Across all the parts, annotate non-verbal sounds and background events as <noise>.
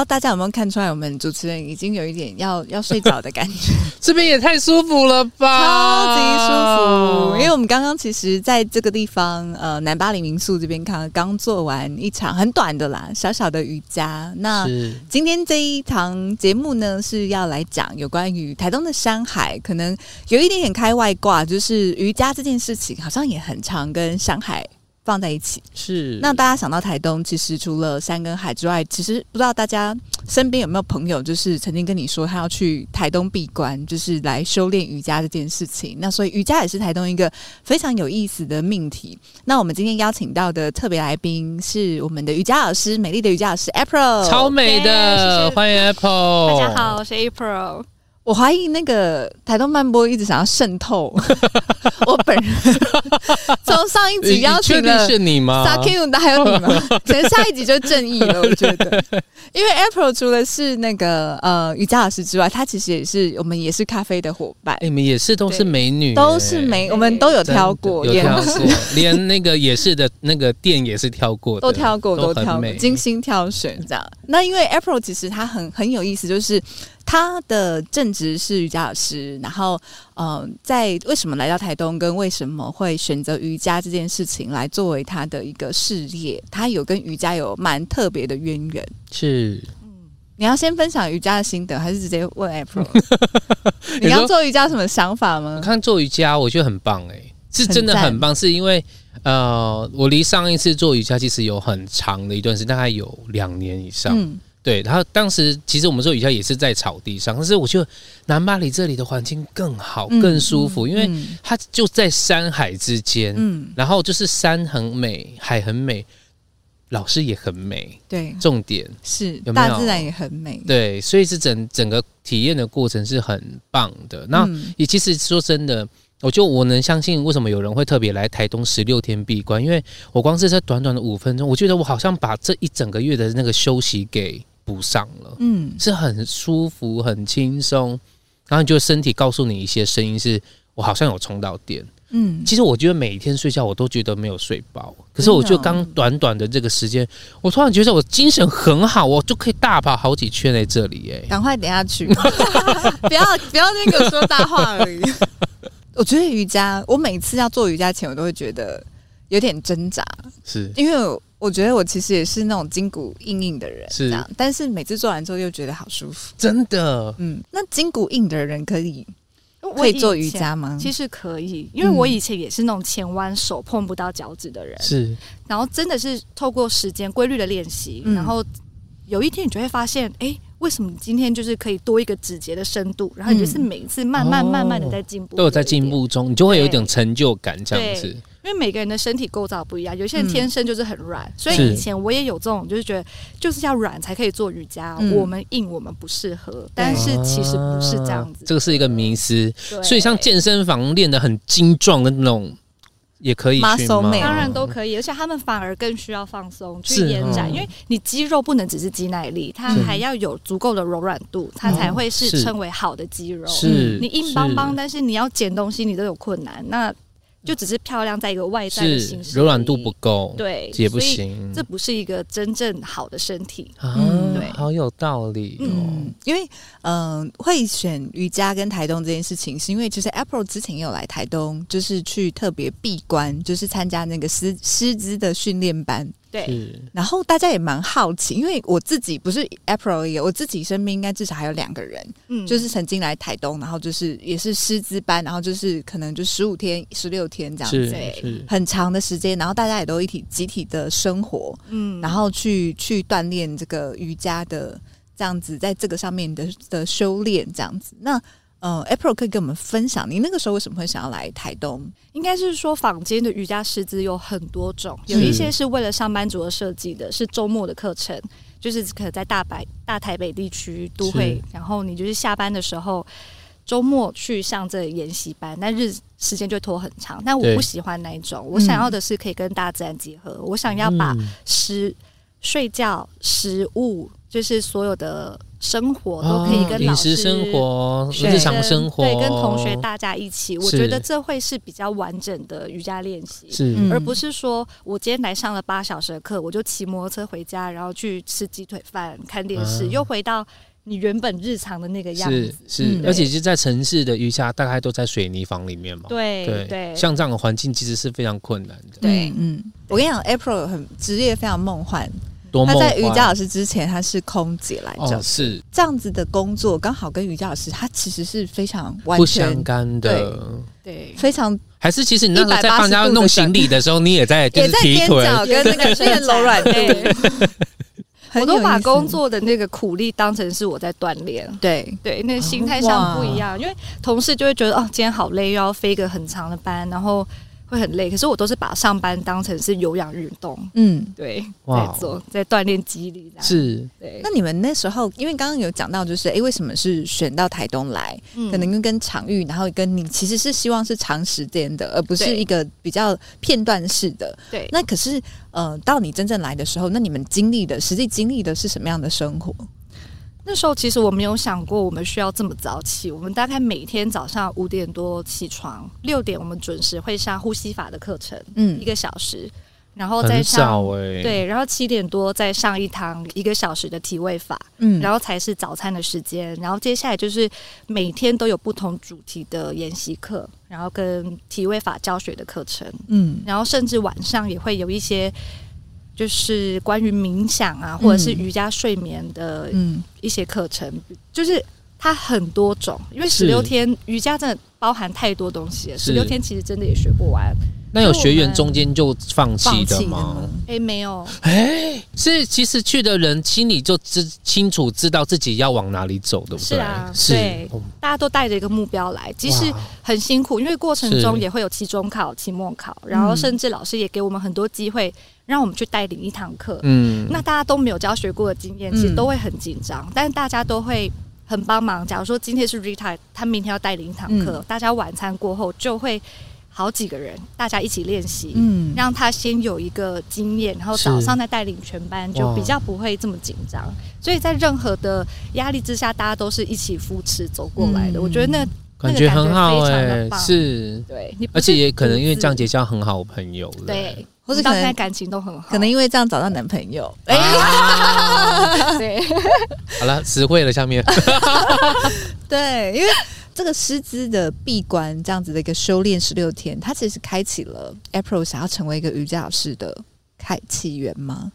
道大家有没有看出来，我们主持人已经有一点要要睡着的感觉。<laughs> 这边也太舒服了吧，超级舒服！因为我们刚刚其实在这个地方，呃，南巴黎民宿这边刚刚做完一场很短的啦，小小的瑜伽。那今天这一堂节目呢，是要来讲有关于台东的山海，可能有一点点开外挂，就是瑜伽这件事情好像也很常跟山海。放在一起是。那大家想到台东，其实除了山跟海之外，其实不知道大家身边有没有朋友，就是曾经跟你说他要去台东闭关，就是来修炼瑜伽这件事情。那所以瑜伽也是台东一个非常有意思的命题。那我们今天邀请到的特别来宾是我们的瑜伽老师，美丽的瑜伽老师 April，超美的，欢迎 April。大家好，我是 April。我怀疑那个台东漫播一直想要渗透 <laughs> 我本人，<laughs> 从上一集邀请的是你吗？Sakim 还有你吗？<laughs> 可能下一集就正义了，我觉得。因为 April 除了是那个呃瑜伽老师之外，他其实也是我们也是咖啡的伙伴。你们也是都是美女，都是美，我们都有挑过，有挑过，连那个也是的那个店也是挑过，都挑过，都挑过，精心挑选这样。那因为 April 其实他很很有意思，就是。他的正职是瑜伽老师，然后，呃，在为什么来到台东，跟为什么会选择瑜伽这件事情来作为他的一个事业，他有跟瑜伽有蛮特别的渊源。是，嗯，你要先分享瑜伽的心得，还是直接问 <laughs> April？你要做瑜伽什么想法吗？我看做瑜伽，我觉得很棒，欸，哎，是真的很棒，是因为，呃，我离上一次做瑜伽其实有很长的一段时间，大概有两年以上。嗯对，然后当时其实我们做瑜伽也是在草地上，但是我觉得南巴黎这里的环境更好、更舒服，嗯嗯、因为它就在山海之间，嗯，然后就是山很美，海很美，老师也很美，对，重点是有没有？大自然也很美，对，所以是整整个体验的过程是很棒的。那也其实说真的。我就我能相信为什么有人会特别来台东十六天闭关，因为我光是这短短的五分钟，我觉得我好像把这一整个月的那个休息给补上了，嗯，是很舒服、很轻松，然后你就身体告诉你一些声音，是我好像有充到电，嗯，其实我觉得每天睡觉我都觉得没有睡饱，可是我就刚短短的这个时间，我突然觉得我精神很好，我就可以大跑好几圈在这里，哎，赶快等下去，<laughs> 不要不要那个说大话而已。<laughs> 我觉得瑜伽，我每次要做瑜伽前，我都会觉得有点挣扎，是因为我觉得我其实也是那种筋骨硬硬的人，是，但是每次做完之后又觉得好舒服，真的。嗯，那筋骨硬的人可以可以做瑜伽吗？其实可以，因为我以前也是那种前弯手碰不到脚趾的人，是。然后真的是透过时间规律的练习，嗯、然后有一天你就会发现，哎、欸。为什么今天就是可以多一个指节的深度？然后你就是每一次慢慢慢慢的在进步，都有在进步中，你就会有一点成就感这样子。因为每个人的身体构造不一样，有些人天生就是很软，所以以前我也有这种，就是觉得就是要软才可以做瑜伽，我们硬我们不适合。但是其实不是这样子，这个是一个迷思。所以像健身房练得很精壮的那种。也可以去吗？当然都可以，而且他们反而更需要放松去延展，哦、因为你肌肉不能只是肌耐力，它还要有足够的柔软度，它才会是称为好的肌肉。是，你硬邦邦，但是你要捡东西，你都有困难。那就只是漂亮在一个外在的形式，柔软度不够，对，也不行。这不是一个真正好的身体。嗯，对，好有道理哦。嗯，因为嗯、呃，会选瑜伽跟台东这件事情，是因为其实 April 之前也有来台东，就是去特别闭关，就是参加那个师师资的训练班。对，然后大家也蛮好奇，因为我自己不是 April，也我自己身边应该至少还有两个人，嗯，就是曾经来台东，然后就是也是师资班，然后就是可能就十五天、十六天这样子，对，很长的时间，然后大家也都一起集体的生活，嗯，然后去去锻炼这个瑜伽的这样子，在这个上面的的修炼这样子。那嗯，April 可以跟我们分享，你那个时候为什么会想要来台东？应该是说，坊间的瑜伽师资有很多种，有一些是为了上班族而设计的，是周末的课程，就是可能在大白大台北地区都会，然后你就是下班的时候，周末去上这研习班，但日时间就拖很长。但我不喜欢那一种，我想要的是可以跟大自然结合，我想要把食、睡觉、食物，就是所有的。生活都可以跟老师、饮食生活、日常生活，对，跟同学大家一起，我觉得这会是比较完整的瑜伽练习，是，而不是说我今天来上了八小时的课，我就骑摩托车回家，然后去吃鸡腿饭、看电视，又回到你原本日常的那个样子。是，是，而且就在城市的瑜伽，大概都在水泥房里面嘛。对对，像这样的环境其实是非常困难的。对，嗯，我跟你讲，April 很职业非常梦幻。他在瑜伽老师之前，他是空姐来着，哦，是。这样子的工作，刚好跟瑜伽老师，他其实是非常完全不相干的，对，对。非常还是其实你那个在帮人家弄行李的时候，你也在 <laughs> 就是提腿。跟那个练柔软度，<laughs> <laughs> 我都把工作的那个苦力当成是我在锻炼，对。对，那个心态上不一样，因为同事就会觉得哦，今天好累，又要飞个很长的班，然后。会很累，可是我都是把上班当成是有氧运动，嗯，对，在做，在锻炼肌力，是，对。那你们那时候，因为刚刚有讲到，就是哎、欸，为什么是选到台东来？嗯、可能跟跟场域，然后跟你其实是希望是长时间的，而不是一个比较片段式的。对。那可是，呃，到你真正来的时候，那你们经历的实际经历的是什么样的生活？那时候其实我没有想过我们需要这么早起，我们大概每天早上五点多起床，六点我们准时会上呼吸法的课程，嗯，一个小时，然后再上，欸、对，然后七点多再上一堂一个小时的体位法，嗯，然后才是早餐的时间，然后接下来就是每天都有不同主题的研习课，然后跟体位法教学的课程，嗯，然后甚至晚上也会有一些。就是关于冥想啊，或者是瑜伽睡眠的一些课程，嗯、就是它很多种，因为十六天瑜伽真的包含太多东西了，十六天其实真的也学不完。那有学员中间就放弃的吗？哎、欸，没有。哎、欸，是其实去的人心里就知清楚，知道自己要往哪里走，对不对？是啊，是。对，大家都带着一个目标来，即使很辛苦，因为过程中也会有期中考、期末考，然后甚至老师也给我们很多机会，让我们去带领一堂课。嗯，那大家都没有教学过的经验，其实都会很紧张，嗯、但是大家都会很帮忙。假如说今天是 Rita，他明天要带领一堂课，嗯、大家晚餐过后就会。好几个人，大家一起练习，嗯，让他先有一个经验，然后早上再带领全班，就比较不会这么紧张。所以在任何的压力之下，大家都是一起扶持走过来的。我觉得那感觉很好哎，是，对，而且也可能因为这样结交很好朋友，对，或是现在感情都很好，可能因为这样找到男朋友。哎，<laughs> 对，<laughs> 好了，词汇了，下面，<laughs> 对，因为。这个师资的闭关，这样子的一个修炼十六天，它其实开启了 April 想要成为一个瑜伽老师的开启源吗？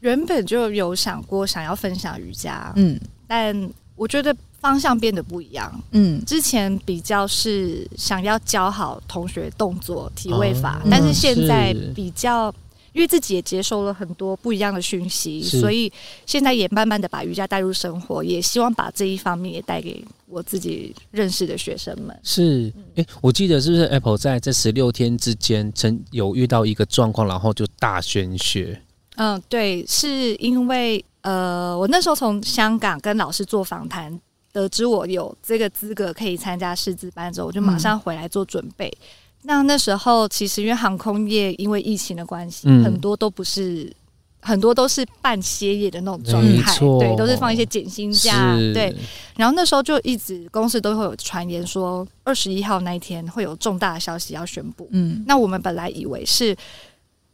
原本就有想过想要分享瑜伽，嗯，但我觉得方向变得不一样，嗯，之前比较是想要教好同学动作、体位法，哦、但是现在比较。因为自己也接收了很多不一样的讯息，所以现在也慢慢的把瑜伽带入生活，也希望把这一方面也带给我自己认识的学生们。是，哎、欸，我记得是不是 Apple 在这十六天之间曾有遇到一个状况，然后就大宣学？嗯，对，是因为呃，我那时候从香港跟老师做访谈，得知我有这个资格可以参加师资班之后，我就马上回来做准备。嗯那那时候，其实因为航空业因为疫情的关系，嗯、很多都不是，很多都是半歇业的那种状态，对，都是放一些减薪假，对。然后那时候就一直公司都会有传言说，二十一号那一天会有重大的消息要宣布。嗯，那我们本来以为是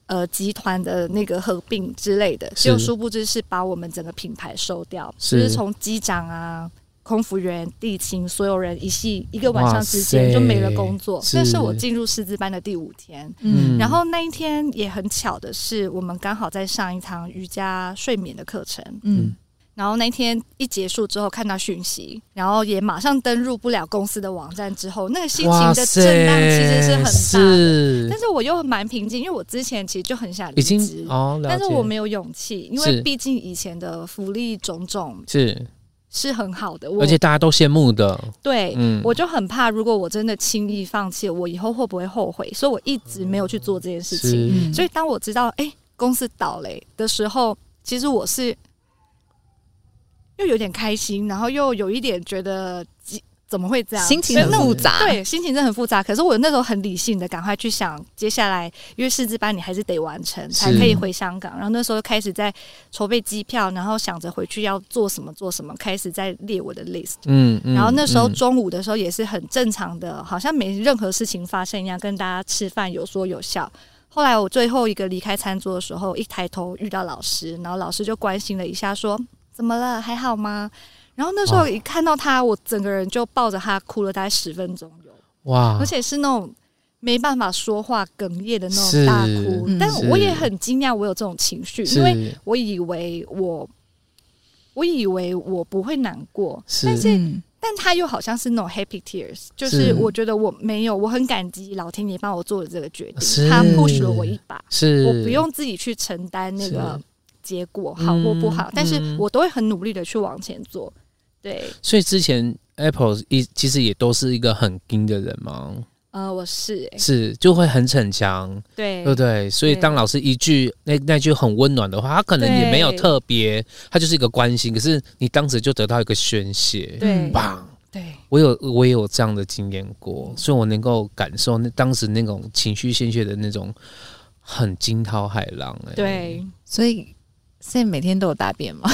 呃集团的那个合并之类的，结果殊不知是把我们整个品牌收掉，是就是从机长啊。空服员、地勤，所有人一系一个晚上之间就没了工作。那是，我进入师资班的第五天，嗯，然后那一天也很巧的是，我们刚好在上一堂瑜伽睡眠的课程，嗯，然后那天一结束之后看到讯息，然后也马上登入不了公司的网站，之后那个心情的震荡其实是很大的，是但是我又蛮平静，因为我之前其实就很想离职，哦，但是我没有勇气，因为毕竟以前的福利种种是。是很好的，而且大家都羡慕的。对，嗯，我就很怕，如果我真的轻易放弃，我以后会不会后悔？所以我一直没有去做这件事情。所以当我知道，哎、欸，公司倒了的时候，其实我是又有点开心，然后又有一点觉得。怎么会这样？心情很复杂，对，心情真的很复杂。可是我那时候很理性的，赶快去想接下来，因为师资班你还是得完成，才可以回香港。然后那时候开始在筹备机票，然后想着回去要做什么做什么，开始在列我的 list。嗯，然后那时候中午的时候也是很正常的，好像没任何事情发生一样，跟大家吃饭有说有笑。后来我最后一个离开餐桌的时候，一抬头遇到老师，然后老师就关心了一下，说：“怎么了？还好吗？”然后那时候一看到他，我整个人就抱着他哭了大概十分钟有。哇，而且是那种没办法说话哽咽的那种大哭。但我也很惊讶，我有这种情绪，因为我以为我我以为我不会难过，但是但他又好像是那种 happy tears，就是我觉得我没有，我很感激老天爷帮我做了这个决定，他 push 了我一把，是。我不用自己去承担那个结果好或不好，但是我都会很努力的去往前做。对，所以之前 Apple 一其实也都是一个很硬的人嘛？呃，我是、欸、是就会很逞强，对。对不对？所以当老师一句那那句很温暖的话，他可能也没有特别，他就是一个关心，可是你当时就得到一个宣泄，对，棒，对，我有我也有这样的经验过，所以我能够感受那当时那种情绪宣泄的那种很惊涛骇浪、欸，哎，对，所以。现在每天都有大便吗？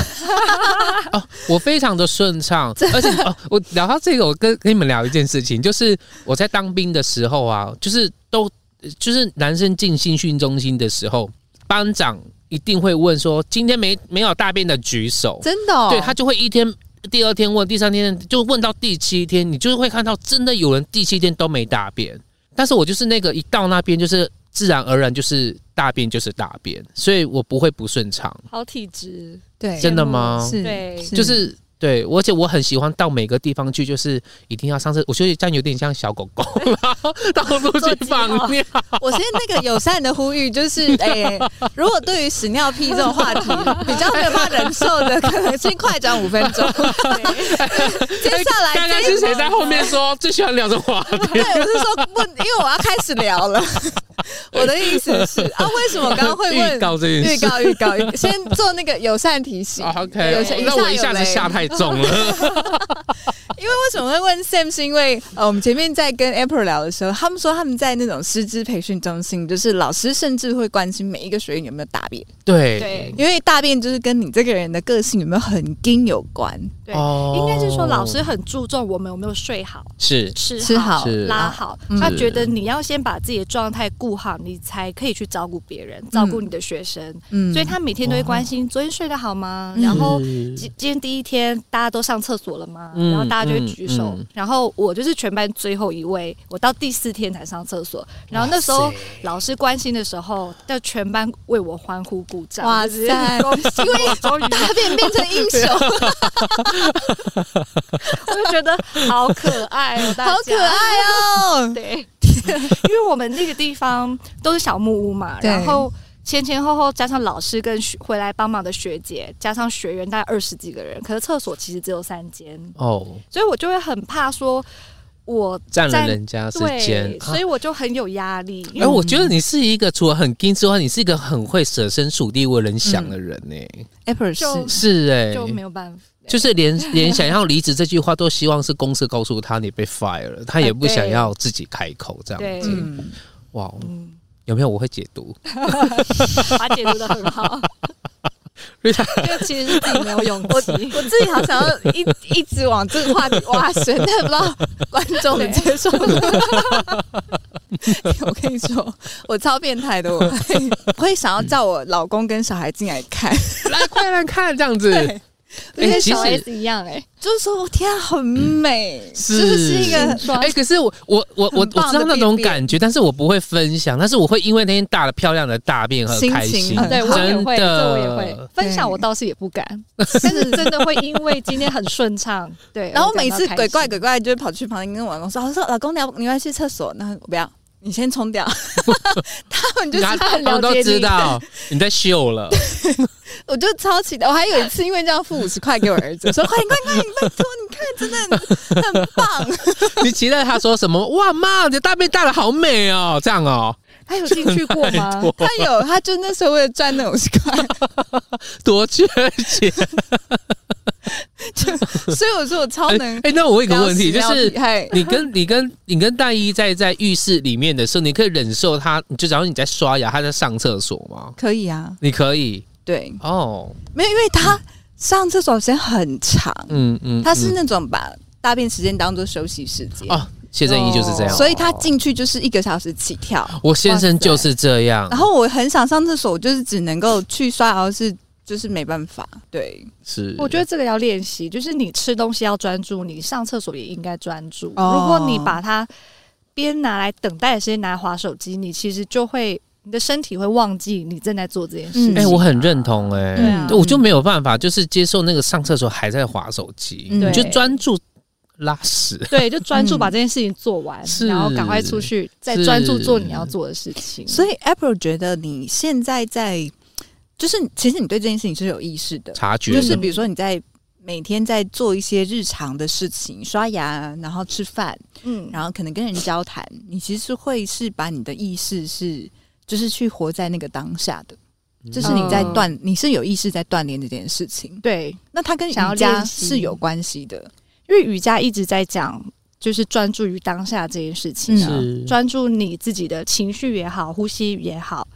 <laughs> 哦，我非常的顺畅，而且哦，我聊到这个，我跟跟你们聊一件事情，就是我在当兵的时候啊，就是都就是男生进新训中心的时候，班长一定会问说，今天没没有大便的举手，真的、哦，对他就会一天，第二天问，第三天就问到第七天，你就会看到真的有人第七天都没大便，但是我就是那个一到那边就是。自然而然就是大便就是大便，所以我不会不顺畅。好体质，对，真的吗？是，对，就是。对，而且我很喜欢到每个地方去，就是一定要上厕所。我觉得这样有点像小狗狗，然 <laughs> 后到处去放尿。我先那个友善的呼吁就是，<laughs> 哎，如果对于屎尿屁这种话题比较没有办法忍受的，可能先快转五分钟。<laughs> 接下来，刚刚是谁在后面说最喜欢聊这话题？对，我是说问，因为我要开始聊了。我的意思是啊，为什么刚刚会问预告这件事？预告预告，先做那个友善提醒。OK，那我一下子下太。中了，<laughs> 因为为什么会问 Sam？是因为呃，我们前面在跟 April 聊的时候，他们说他们在那种师资培训中心，就是老师甚至会关心每一个学员有没有大便。对对，因为大便就是跟你这个人的个性有没有很硬有关。对，应该是说老师很注重我们有没有睡好，是吃好、拉好。他觉得你要先把自己的状态顾好，你才可以去照顾别人，照顾你的学生。嗯，所以他每天都会关心昨天睡得好吗？然后今今天第一天。大家都上厕所了吗？然后大家就会举手，嗯嗯嗯、然后我就是全班最后一位，我到第四天才上厕所。然后那时候老师关心的时候，要全班为我欢呼鼓掌。哇塞！因为大便变成英雄，我就觉得好可爱哦，好可爱哦。对，因为我们那个地方都是小木屋嘛，然后。前前后后加上老师跟回来帮忙的学姐，加上学员大概二十几个人，可是厕所其实只有三间哦，所以我就会很怕说我占了人家时间，所以我就很有压力。哎，我觉得你是一个除了很硬之外，你是一个很会舍身处地为人想的人呢。Apple 是是哎，就没有办法，就是连连想要离职这句话都希望是公司告诉他你被 fire 了，他也不想要自己开口这样子。哇。有没有？我会解读，<laughs> 把解读的很好。因为其实是自己没有勇气，我我自己好想要一一直往这个话题挖深，但不知道观众能接受。<laughs> 我跟你说，我超变态的，我会，我会想要叫我老公跟小孩进来看，来快来看这样子。跟小 S 一样哎、欸，就是说我天啊，很美，嗯、是是。一个哎、欸，可是我我我我我知道那种感觉，但是我不会分享，但是我会因为那天大的漂亮的大便很开心，对我也会，这我也会分享，我倒是也不敢，<laughs> 但是真的会因为今天很顺畅，对，然后每次鬼怪鬼怪就会跑去旁边跟我老公说，我说老公你要你要去厕所，那我不要。你先冲掉。<laughs> 他们就是他们都知道 <laughs> 你在秀了。我就超期待，我还有一次因为这样付五十块给我儿子，<laughs> 说快点快点快点，拜托你看，真的很棒。你期待他说什么？哇妈，你的大便大的好美哦，这样哦。他有进去过吗？<laughs> 他有，他就那时候为了赚那五十块，<laughs> 多缺钱。<laughs> 就所以我说我超能。哎、欸欸，那我问一个问题，就是你跟你跟你跟大一在在浴室里面的时候，你可以忍受他，就假如你在刷牙，他在上厕所吗？可以啊，你可以。对哦，没有，因为他上厕所时间很长，嗯嗯，他是那种把大便时间当做休息时间哦。谢正义就是这样，所以他进去就是一个小时起跳。我先生就是这样，然后我很想上厕所，我就是只能够去刷牙，是就是没办法。对，是，我觉得这个要练习，就是你吃东西要专注，你上厕所也应该专注。哦、如果你把它边拿来等待的时间拿来划手机，你其实就会。你的身体会忘记你正在做这件事。情。哎、欸，我很认同哎、欸，啊、我就没有办法，就是接受那个上厕所还在划手机，嗯、你就专注拉屎。<laughs> 对，就专注把这件事情做完，嗯、然后赶快出去，再专注做你要做的事情。所以，April 觉得你现在在，就是其实你对这件事情是有意识的，察觉，就是比如说你在每天在做一些日常的事情，刷牙，然后吃饭，嗯，然后可能跟人交谈，你其实会是把你的意识是。就是去活在那个当下的，就是你在锻，嗯、你是有意识在锻炼这件事情。对，那它跟瑜伽是有关系的，因为瑜伽一直在讲，就是专注于当下这件事情啊，专注你自己的情绪也好，呼吸也好，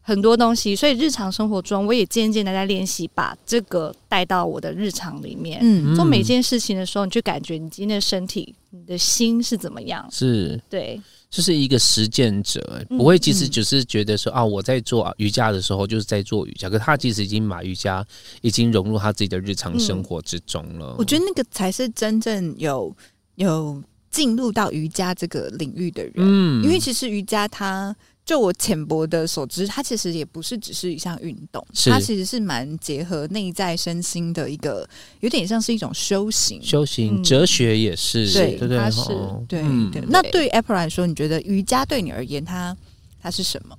很多东西。所以日常生活中，我也渐渐的在练习，把这个带到我的日常里面。嗯，做每件事情的时候，你就感觉你今天的身体、你的心是怎么样？是，对。就是一个实践者，不会其实只是觉得说、嗯、啊，我在做瑜伽的时候就是在做瑜伽，可他其实已经把瑜伽已经融入他自己的日常生活之中了。嗯、我觉得那个才是真正有有进入到瑜伽这个领域的人，嗯，因为其实瑜伽它。就我浅薄的所知，它其实也不是只是一项运动，它其实是蛮结合内在身心的一个，有点像是一种修行。修行哲学也是，嗯、对，对对，它是对对。那对于 Apple 来说，你觉得瑜伽对你而言，它它是什么？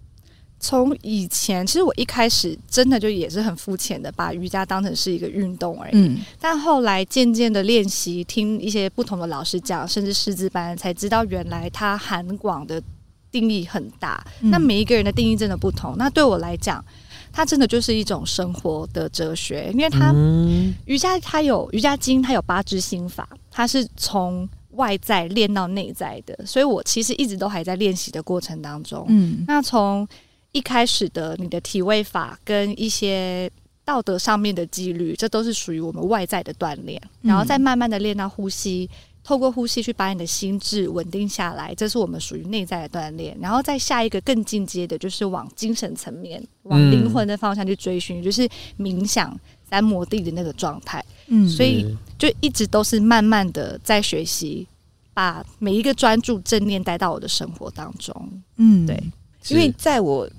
从以前，其实我一开始真的就也是很肤浅的，把瑜伽当成是一个运动而已。嗯、但后来渐渐的练习，听一些不同的老师讲，甚至师资班，才知道原来它涵广的。定义很大，那每一个人的定义真的不同。嗯、那对我来讲，它真的就是一种生活的哲学，因为它、嗯、瑜伽它有瑜伽经，它有八支心法，它是从外在练到内在的。所以我其实一直都还在练习的过程当中。嗯，那从一开始的你的体位法跟一些道德上面的纪律，这都是属于我们外在的锻炼，然后再慢慢的练到呼吸。透过呼吸去把你的心智稳定下来，这是我们属于内在的锻炼。然后再下一个更进阶的，就是往精神层面、往灵魂的方向去追寻，嗯、就是冥想三摩地的那个状态。嗯，所以就一直都是慢慢的在学习，把每一个专注正念带到我的生活当中。嗯，对，因为在我。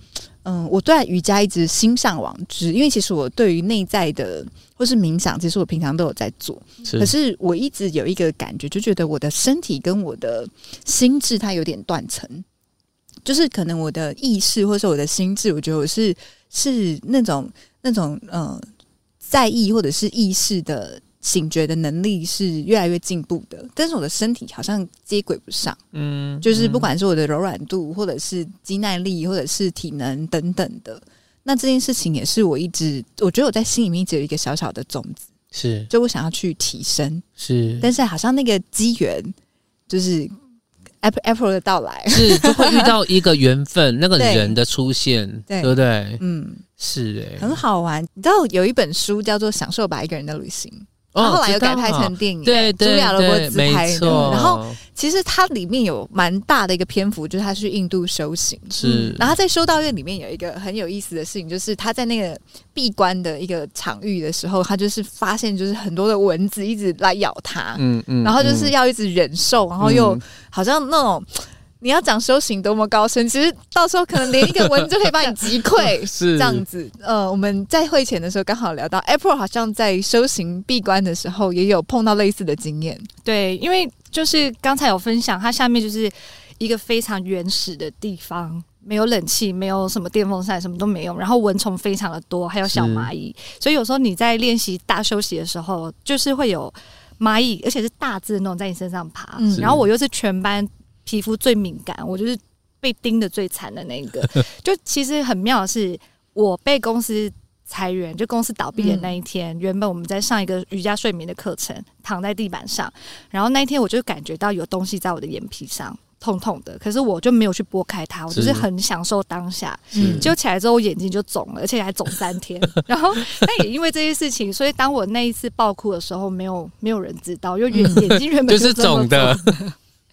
嗯，我对瑜伽一直心向往之，因为其实我对于内在的或是冥想，其实我平常都有在做。是，可是我一直有一个感觉，就觉得我的身体跟我的心智它有点断层，就是可能我的意识或是我的心智，我觉得我是是那种那种呃在意或者是意识的。醒觉的能力是越来越进步的，但是我的身体好像接轨不上。嗯，就是不管是我的柔软度，或者是肌耐力，或者是体能等等的，那这件事情也是我一直我觉得我在心里面一直有一个小小的种子，是就我想要去提升，是，但是好像那个机缘就是 Apple Apple 的到来，是就会遇到一个缘分，<laughs> 那个人的出现，对，对不对？嗯，是哎、欸，很好玩。你知道有一本书叫做《享受吧，一个人的旅行》。他后来又改拍成电影，对对，茱莉亚·罗伯兹拍的。然后其实它里面有蛮大的一个篇幅，就是他去印度修行。是，然后他在修道院里面有一个很有意思的事情，就是他在那个闭关的一个场域的时候，他就是发现就是很多的蚊子一直来咬他，嗯嗯，然后就是要一直忍受，然后又好像那种。你要讲修行多么高深，其实到时候可能连一个蚊子就可以把你击溃，<laughs> 是这样子。呃，我们在会前的时候刚好聊到，April 好像在修行闭关的时候也有碰到类似的经验。对，因为就是刚才有分享，它下面就是一个非常原始的地方，没有冷气，没有什么电风扇，什么都没有，然后蚊虫非常的多，还有小蚂蚁，所以有时候你在练习大休息的时候，就是会有蚂蚁，而且是大只的那种在你身上爬。嗯、然后我又是全班皮肤最敏感，我就是被盯的最惨的那个。<laughs> 就其实很妙的是，我被公司裁员，就公司倒闭的那一天，嗯、原本我们在上一个瑜伽睡眠的课程，躺在地板上，然后那一天我就感觉到有东西在我的眼皮上。痛痛的，可是我就没有去拨开它，我就是很享受当下。结果起来之后，我眼睛就肿了，而且还肿三天。<laughs> 然后，但也因为这些事情，所以当我那一次爆哭的时候，没有没有人知道，因为眼 <laughs> 眼睛原本就是肿的。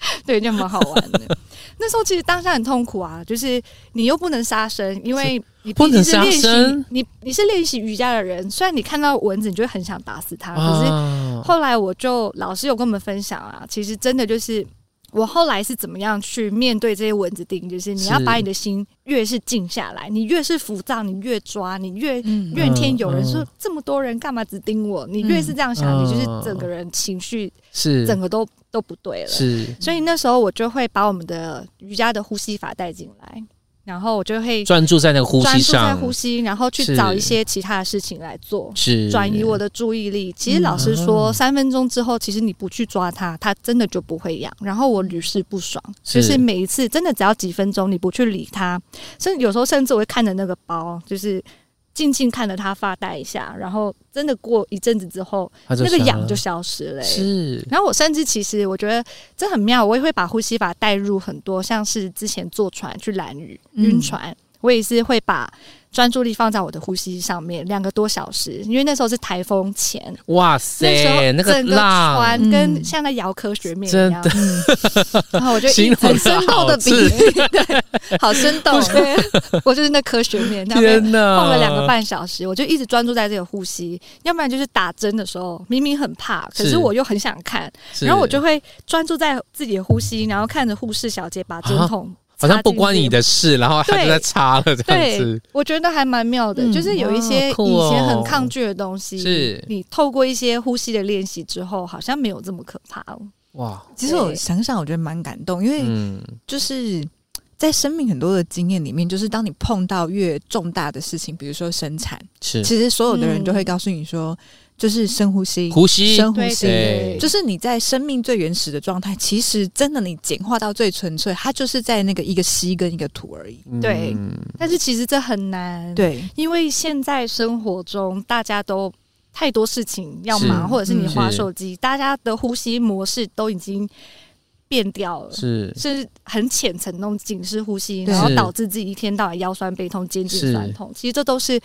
<laughs> 对，就蛮好玩的。<laughs> 那时候其实当下很痛苦啊，就是你又不能杀生，因为你不能是练习，你你是练习瑜伽的人，虽然你看到蚊子，你就会很想打死它，可是后来我就老师有跟我们分享啊，其实真的就是。我后来是怎么样去面对这些蚊子叮？就是你要把你的心越是静下来，你越是浮躁，你越抓，你越怨天尤人，说这么多人干嘛只叮我？你越是这样想，你就是整个人情绪是整个都都不对了。是，所以那时候我就会把我们的瑜伽的呼吸法带进来。然后我就会专注在那个呼吸上，专注在呼吸，然后去找一些其他的事情来做，是转移我的注意力。其实老实说，三分钟之后，其实你不去抓它，它真的就不会痒。然后我屡试不爽，就是每一次真的只要几分钟，你不去理它，甚至有时候甚至我会看着那个包，就是。静静看着他发呆一下，然后真的过一阵子之后，那个痒就消失了。是，然后我甚至其实我觉得这很妙，我也会把呼吸法带入很多，像是之前坐船去蓝屿晕船，我也是会把。专注力放在我的呼吸上面，两个多小时，因为那时候是台风前，哇塞，那个整个船跟像在摇科学面一样，嗯、然后我就一很生动的比喻，<laughs> 对，好生动，对，我就是那科学面，天哪，放了两个半小时，我就一直专注在这个呼吸，要不然就是打针的时候，明明很怕，可是我又很想看，然后我就会专注在自己的呼吸，然后看着护士小姐把针筒。好像不关你的事，然后他就在插了这样子。对，我觉得还蛮妙的，嗯、就是有一些以前很抗拒的东西，是、哦、你透过一些呼吸的练习之后，好像没有这么可怕了。哇，其实我想想，我觉得蛮感动，因为就是在生命很多的经验里面，就是当你碰到越重大的事情，比如说生产，是。其实所有的人就会告诉你说。就是深呼吸，呼吸，深呼吸，就是你在生命最原始的状态。其实，真的你简化到最纯粹，它就是在那个一个吸跟一个吐而已。对，但是其实这很难。对，因为现在生活中大家都太多事情要忙，或者是你滑手机，大家的呼吸模式都已经变掉了，是是很浅层那种紧式呼吸，然后导致自己一天到晚腰酸背痛、肩颈酸痛。其实这都是。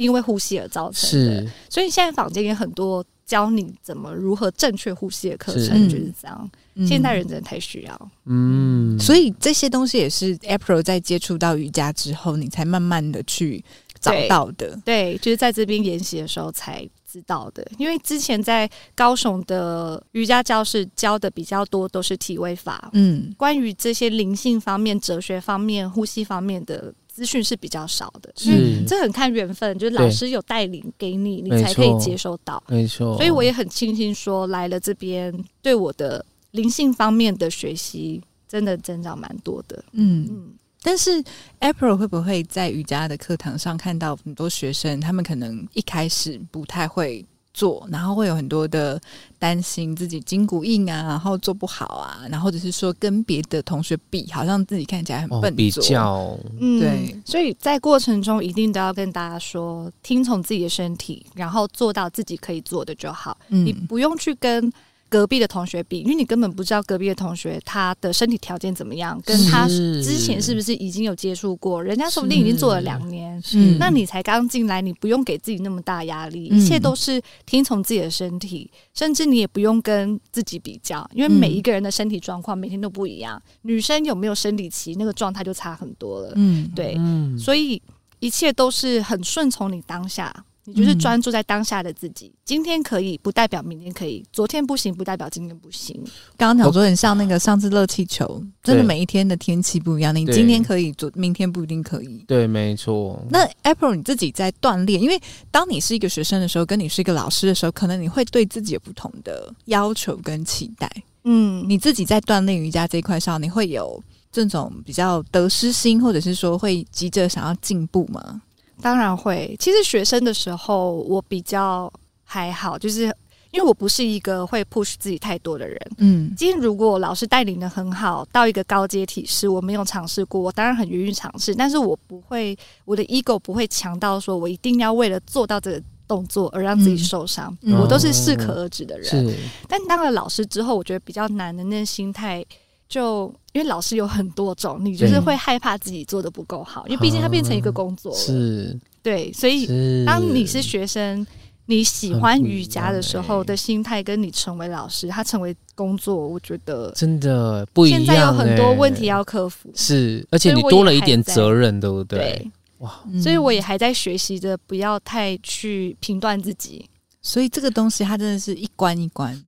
因为呼吸而造成的，是所以现在坊间也很多教你怎么如何正确呼吸的课程，就是这样。嗯、现代人真的太需要，嗯，所以这些东西也是 April 在接触到瑜伽之后，你才慢慢的去找到的。对，对，就是在这边研习的时候才知道的。因为之前在高雄的瑜伽教室教的比较多都是体位法，嗯，关于这些灵性方面、哲学方面、呼吸方面的。资讯是比较少的，所以这很看缘分，就是老师有带领给你，你才可以接收到。没错，所以我也很庆幸说来了这边，对我的灵性方面的学习真的增长蛮多的。嗯嗯，但是 April 会不会在瑜伽的课堂上看到很多学生，他们可能一开始不太会。做，然后会有很多的担心自己筋骨硬啊，然后做不好啊，然后或者是说跟别的同学比，好像自己看起来很笨比较，嗯，对，所以在过程中一定都要跟大家说，听从自己的身体，然后做到自己可以做的就好。嗯、你不用去跟。隔壁的同学比，因为你根本不知道隔壁的同学他的身体条件怎么样，跟他之前是不是已经有接触过，人家说不定已经做了两年，是。那你才刚进来，你不用给自己那么大压力，一切都是听从自己的身体，甚至你也不用跟自己比较，因为每一个人的身体状况每天都不一样，女生有没有生理期，那个状态就差很多了，嗯，对，所以一切都是很顺从你当下。你就是专注在当下的自己，嗯、今天可以不代表明天可以，昨天不行不代表今天不行。刚刚讲说很像那个上次热气球，哦、真的每一天的天气不一样，你今天可以，昨明天不一定可以。对，没错。那 April 你自己在锻炼，因为当你是一个学生的时候，跟你是一个老师的时候，可能你会对自己有不同的要求跟期待。嗯，你自己在锻炼瑜伽这一块上，你会有这种比较得失心，或者是说会急着想要进步吗？当然会。其实学生的时候，我比较还好，就是因为我不是一个会 push 自己太多的人。嗯，今天如果老师带领的很好，到一个高阶体式，我没有尝试过，我当然很愿意尝试，但是我不会，我的 ego 不会强到说我一定要为了做到这个动作而让自己受伤。嗯，我都是适可而止的人。嗯，但当了老师之后，我觉得比较难的那心态。就因为老师有很多种，你就是会害怕自己做的不够好，因为毕竟它变成一个工作了。是，对，所以当你是学生，你喜欢瑜伽的时候的心态，跟你成为老师，他成为工作，我觉得真的不一样。现在有很多问题要克服，是，而且你多了一点责任，对不对？对，哇，所以我也还在学习着，不要太去评断自己。所以这个东西，它真的是一关一关。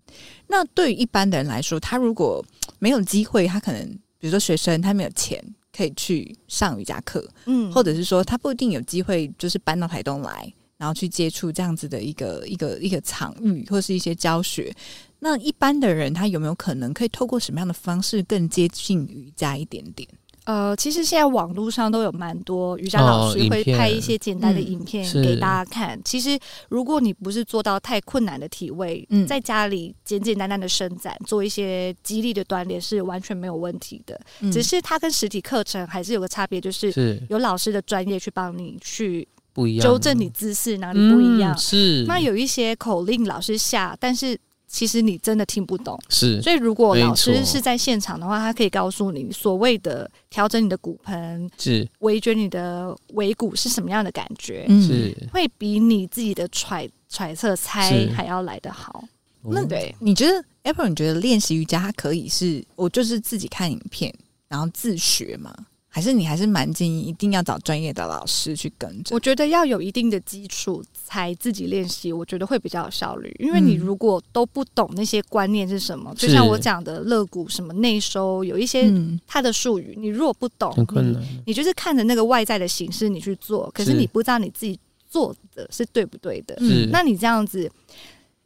那对于一般的人来说，他如果 <tsk> 没有机会，他可能比如说学生，他没有钱可以去上瑜伽课，嗯，或者是说他不一定有机会，就是搬到台东来，然后去接触这样子的一个一个一个场域，或是一些教学。那一般的人，他有没有可能可以透过什么样的方式更接近瑜伽一点点？呃，其实现在网络上都有蛮多瑜伽老师会拍一些简单的影片给大家看。其实，如果你不是做到太困难的体位，嗯，在家里简简单单的伸展，做一些肌力的锻炼是完全没有问题的。只是它跟实体课程还是有个差别，就是有老师的专业去帮你去不一样纠正你姿势哪里不一样。是那有一些口令老师下，但是。其实你真的听不懂，是，所以如果老师是在现场的话，他可以告诉你所谓的调整你的骨盆，是。微卷你的尾骨是什么样的感觉，是。会比你自己的揣揣测猜还要来得好。那对，你觉得 April，你觉得练习瑜伽它可以是我就是自己看影片然后自学吗？还是你还是蛮建议一定要找专业的老师去跟着？我觉得要有一定的基础才自己练习，我觉得会比较有效率。因为你如果都不懂那些观念是什么，嗯、就像我讲的肋骨什么内收，有一些它的术语，你如果不懂，你你就是看着那个外在的形式你去做，可是你不知道你自己做的是对不对的。嗯，那你这样子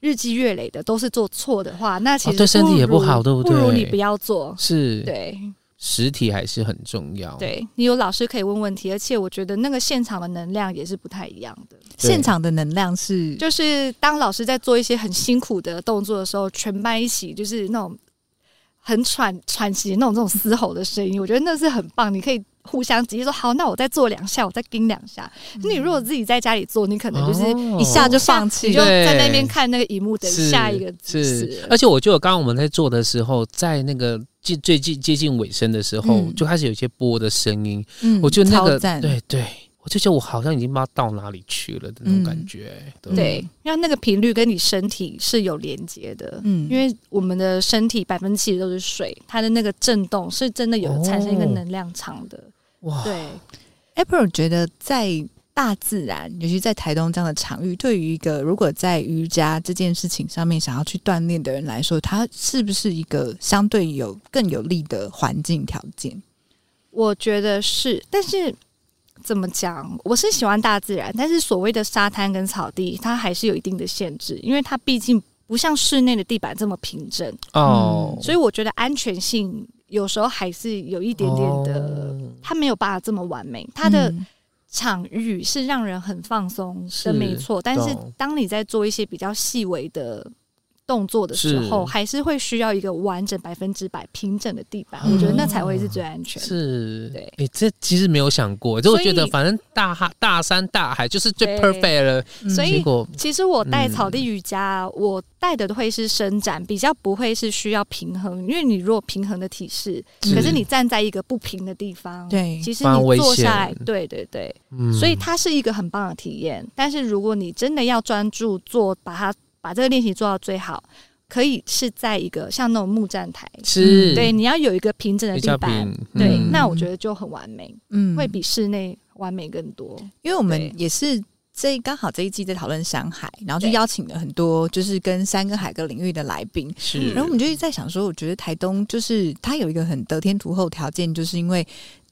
日积月累的都是做错的话，那其实、哦、对身体也不好，对不对？不如你不要做。是，对。实体还是很重要。对，你有老师可以问问题，而且我觉得那个现场的能量也是不太一样的。现场的能量是，就是当老师在做一些很辛苦的动作的时候，全班一起就是那种很喘喘息那种这种嘶吼的声音，我觉得那是很棒。你可以互相直接说好，那我再做两下，我再盯两下。嗯、你如果自己在家里做，你可能就是一下就放弃，你就在那边看那个荧幕等下一个姿势。而且我觉得刚刚我们在做的时候，在那个近。最近接近尾声的时候，嗯、就开始有一些波的声音。嗯，我觉得那个对对，我就觉得我好像已经不知道到哪里去了的那种感觉。嗯、对，对，因为那个频率跟你身体是有连接的。嗯，因为我们的身体百分之七十都是水，它的那个震动是真的有产生一个能量场的。哦、哇，对，April 觉得在。大自然，尤其在台东这样的场域，对于一个如果在瑜伽这件事情上面想要去锻炼的人来说，它是不是一个相对有更有利的环境条件？我觉得是，但是怎么讲？我是喜欢大自然，但是所谓的沙滩跟草地，它还是有一定的限制，因为它毕竟不像室内的地板这么平整哦、嗯。所以我觉得安全性有时候还是有一点点的，哦、它没有办法这么完美，他的。嗯场域是让人很放松的，没错。但是当你在做一些比较细微的动作的时候，是还是会需要一个完整百分之百平整的地板，嗯、我觉得那才会是最安全。是，对。哎、欸，这其实没有想过，就我觉得反正大海、大山、大海就是最 perfect 了。所以，其实我带草地瑜伽，嗯、我带的会是伸展，比较不会是需要平衡。因为你如果平衡的体式，是可是你站在一个不平的地方，对，其实你坐下来，对对对，嗯、所以它是一个很棒的体验。但是如果你真的要专注做，把它。把这个练习做到最好，可以是在一个像那种木站台，是对，你要有一个平整的地板，嗯、对，那我觉得就很完美，嗯，会比室内完美更多。因为我们也是这刚好这一季在讨论山海，然后就邀请了很多就是跟山跟海各领域的来宾，是，然后我们就在想说，我觉得台东就是它有一个很得天独厚条件，就是因为。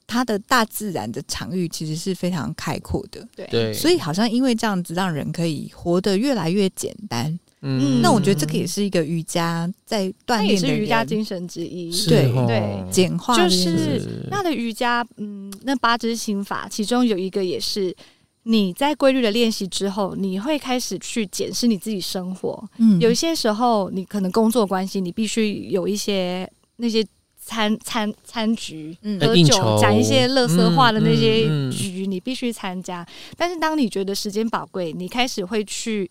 它的大自然的场域其实是非常开阔的，对，所以好像因为这样子，让人可以活得越来越简单，嗯，那我觉得这个也是一个瑜伽在锻炼，也是瑜伽精神之一。对对，简化就是那的瑜伽，嗯，那八支心法其中有一个也是你在规律的练习之后，你会开始去检视你自己生活。嗯，有一些时候你可能工作关系，你必须有一些那些。餐餐餐局，嗯喝酒讲一些乐色话的那些局，你必须参加。但是当你觉得时间宝贵，你开始会去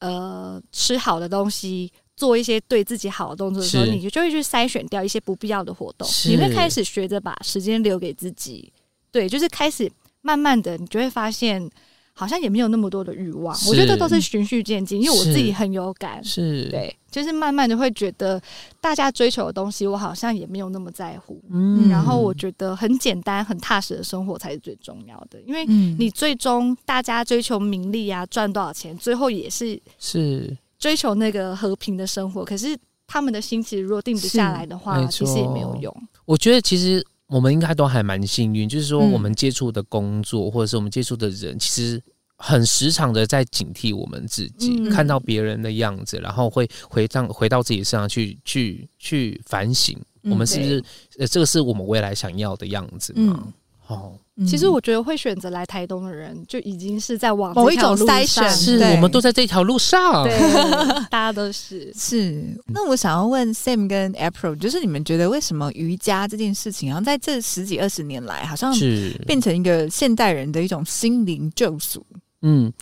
呃吃好的东西，做一些对自己好的动作的时候，你就就会去筛选掉一些不必要的活动。你会开始学着把时间留给自己，对，就是开始慢慢的，你就会发现。好像也没有那么多的欲望，我觉得都是循序渐进，因为我自己很有感，是。对，就是慢慢的会觉得大家追求的东西，我好像也没有那么在乎，嗯，然后我觉得很简单、很踏实的生活才是最重要的，因为你最终大家追求名利啊，赚多少钱，最后也是是。追求那个和平的生活，可是他们的心其实如果定不下来的话，其实也没有用。我觉得其实。我们应该都还蛮幸运，就是说我们接触的工作，嗯、或者是我们接触的人，其实很时常的在警惕我们自己，嗯、看到别人的样子，然后会回上回到自己身上去，去去反省，我们是不是、嗯、呃，这个是我们未来想要的样子吗？嗯哦，其实我觉得会选择来台东的人，就已经是在往某一种筛选，是我们都在这条路上，对，<laughs> 大家都是是。那我想要问 Sam 跟 April，就是你们觉得为什么瑜伽这件事情，好像在这十几二十年来，好像是变成一个现代人的一种心灵救赎？嗯，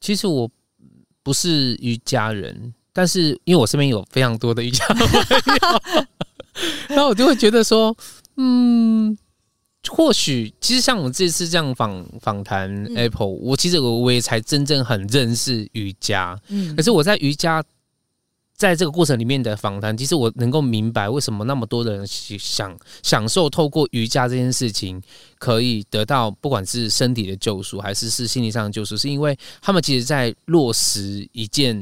其实我不是瑜伽人，但是因为我身边有非常多的瑜伽朋友，<laughs> 然后我就会觉得说，嗯。或许，其实像我这次这样访访谈 Apple，嗯、我其实我我也才真正很认识瑜伽。嗯，可是我在瑜伽在这个过程里面的访谈，其实我能够明白为什么那么多的人想享受透过瑜伽这件事情，可以得到不管是身体的救赎，还是是心理上的救赎，是因为他们其实在落实一件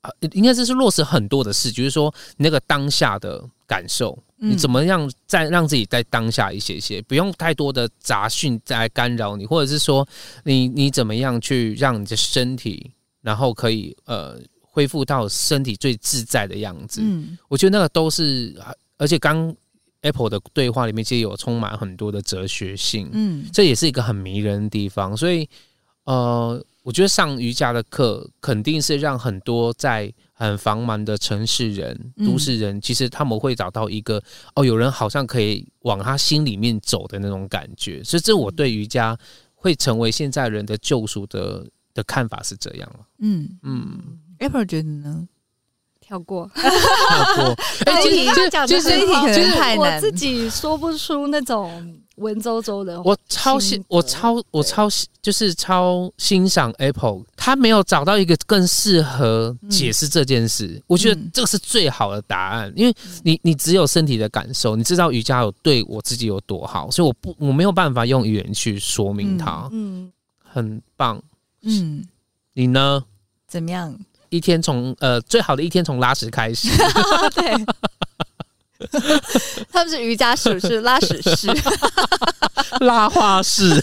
啊，应该这是落实很多的事，就是说那个当下的感受。你怎么样再让自己在当下一些些，不用太多的杂讯在干扰你，或者是说你你怎么样去让你的身体，然后可以呃恢复到身体最自在的样子。嗯，我觉得那个都是，而且刚 Apple 的对话里面其实有充满很多的哲学性，嗯，这也是一个很迷人的地方。所以呃，我觉得上瑜伽的课肯定是让很多在。很繁忙的城市人、都市人，其实他们会找到一个哦，有人好像可以往他心里面走的那种感觉。所以，这我对瑜伽会成为现在人的救赎的的看法是这样了。嗯嗯，Apple 觉得呢？跳过，<laughs> 跳过。哎，其实讲就是这一题可能太难，我自己说不出那种。文绉绉的，我超欣，我超我超就是超欣赏 Apple，他没有找到一个更适合解释这件事。嗯、我觉得这个是最好的答案，嗯、因为你你只有身体的感受，你知道瑜伽有对我自己有多好，所以我不我没有办法用语言去说明它。嗯，很棒。嗯，你呢？怎么样？一天从呃最好的一天从拉屎开始。<laughs> 对。<laughs> 他们是瑜伽师，是拉屎师，拉花式。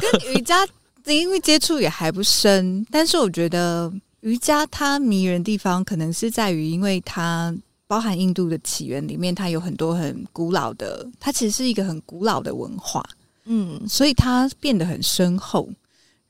跟瑜伽因为接触也还不深，但是我觉得瑜伽它迷人的地方，可能是在于，因为它包含印度的起源里面，它有很多很古老的，它其实是一个很古老的文化，嗯，所以它变得很深厚，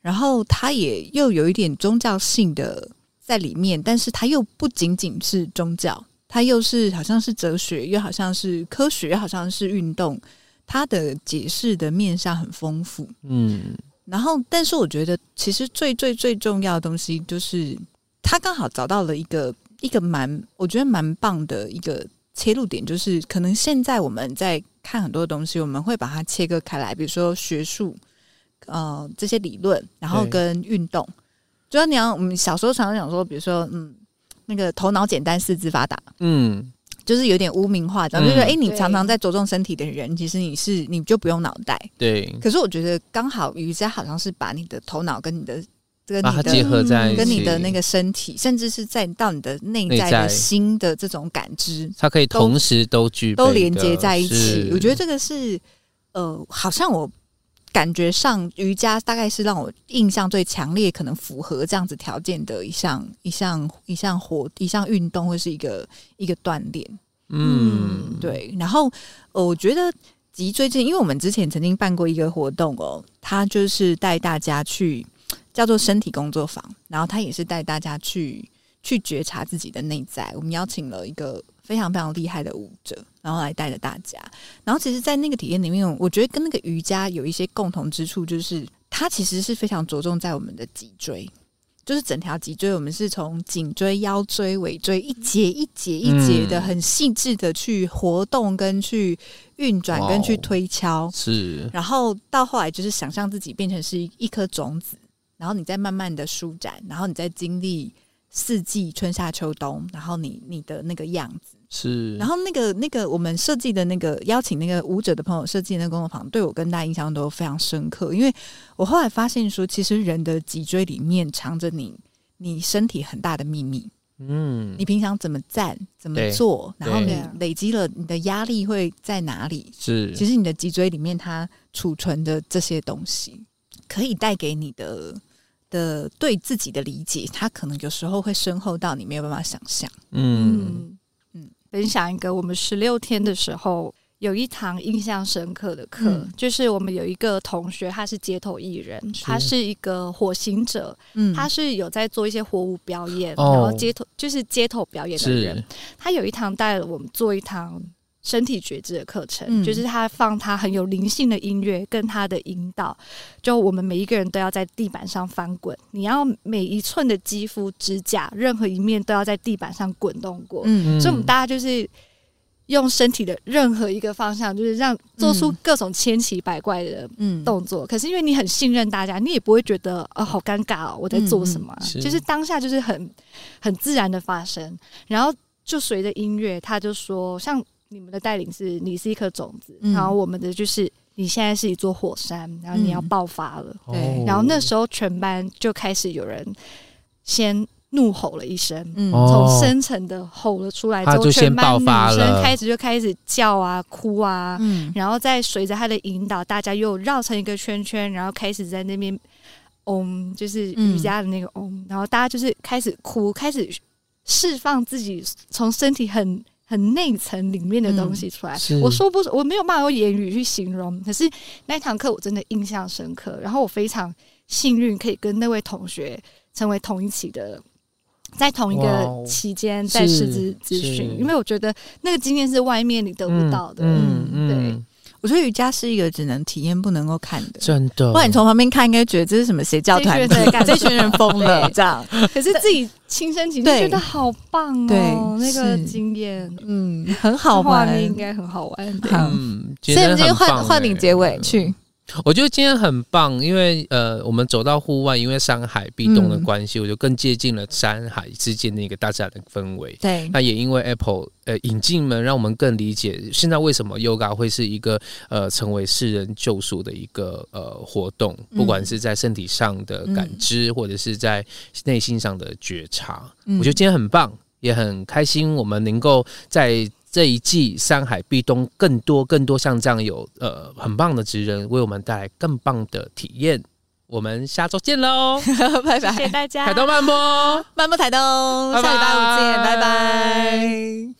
然后它也又有一点宗教性的。在里面，但是它又不仅仅是宗教，它又是好像是哲学，又好像是科学，又好像是运动，它的解释的面向很丰富。嗯，然后，但是我觉得其实最最最重要的东西，就是他刚好找到了一个一个蛮，我觉得蛮棒的一个切入点，就是可能现在我们在看很多东西，我们会把它切割开来，比如说学术，呃，这些理论，然后跟运动。就像你要，我们小时候常常讲说，比如说，嗯，那个头脑简单，四肢发达，嗯，就是有点污名化，这样、嗯、就是说，哎、欸，你常常在着重身体的人，其实你是你就不用脑袋，对。可是我觉得刚好瑜伽好像是把你的头脑跟你的这个结合在，跟你的那个身体，甚至是在到你的内在的心的这种感知，它可以同时都具备都连接在一起。我觉得这个是呃，好像我。感觉上瑜伽大概是让我印象最强烈，可能符合这样子条件的一项一项一项活一项运动，或是一个一个锻炼。嗯，对。然后我觉得脊椎这，因为我们之前曾经办过一个活动哦，他就是带大家去叫做身体工作坊，然后他也是带大家去去觉察自己的内在。我们邀请了一个非常非常厉害的舞者，然后来带着大家。然后其实，在那个体验里面，我觉得跟那个瑜伽有一些共同之处，就是它其实是非常着重在我们的脊椎，就是整条脊椎，我们是从颈椎、腰椎、尾椎一节一节一节的很细致的去活动、跟去运转、跟去推敲。是，然后到后来就是想象自己变成是一一颗种子，然后你再慢慢的舒展，然后你再经历四季春夏秋冬，然后你你的那个样子。是，然后那个那个我们设计的那个邀请那个舞者的朋友设计的那个工作坊，对我跟大家印象都非常深刻。因为我后来发现说，其实人的脊椎里面藏着你你身体很大的秘密。嗯，你平常怎么站，怎么做，然后你累积了你的压力会在哪里？是，其实你的脊椎里面它储存的这些东西，可以带给你的的对自己的理解，它可能有时候会深厚到你没有办法想象。嗯。嗯分享一个，我们十六天的时候有一堂印象深刻的课，嗯、就是我们有一个同学，他是街头艺人，是。他是一个火行者，嗯，他是有在做一些火舞表演，哦、然后街头就是街头表演的人，他有一堂带了我们做一堂。身体觉知的课程，嗯、就是他放他很有灵性的音乐，跟他的引导，就我们每一个人都要在地板上翻滚，你要每一寸的肌肤、指甲，任何一面都要在地板上滚动过。嗯嗯，所以我们大家就是用身体的任何一个方向，就是让做出各种千奇百怪的动作。嗯、可是因为你很信任大家，你也不会觉得啊、哦、好尴尬哦，我在做什么？嗯、是就是当下就是很很自然的发生，然后就随着音乐，他就说像。你们的带领是你是一颗种子，嗯、然后我们的就是你现在是一座火山，然后你要爆发了。对、嗯，然后那时候全班就开始有人先怒吼了一声，嗯，从深层的吼了出来之后，全班女生开始就开始叫啊、哭啊，嗯，然后再随着他的引导，大家又绕成一个圈圈，然后开始在那边嗡，就是瑜伽的那个嗡，然后大家就是开始哭，开始释放自己从身体很。很内层里面的东西出来，嗯、我说不，我没有办法用言语去形容。可是那堂课我真的印象深刻，然后我非常幸运可以跟那位同学成为同一期的，在同一个期间在师资咨询，因为我觉得那个经验是外面你得不到的。嗯，嗯对。我觉得瑜伽是一个只能体验不能够看的，真的。不然你从旁边看，应该觉得这是什么邪教团体？这群人疯了这样。可是自己亲身体验，觉得好棒哦，对那个经验，嗯，很好玩，应该很好玩。嗯，所以我们今天换换领结尾去。我觉得今天很棒，因为呃，我们走到户外，因为山海壁咚的关系，嗯、我就更接近了山海之间的一个大自然的氛围。对，那也因为 Apple 呃引进门，让我们更理解现在为什么 Yoga 会是一个呃成为世人救赎的一个呃活动，不管是在身体上的感知，嗯、或者是在内心上的觉察。嗯、我觉得今天很棒，也很开心，我们能够在。这一季山海壁咚，更多更多像这样有呃很棒的职人为我们带来更棒的体验。我们下周见喽，<laughs> 拜拜！谢谢大家，台东慢播，慢波台东，拜拜下礼拜五见，拜拜。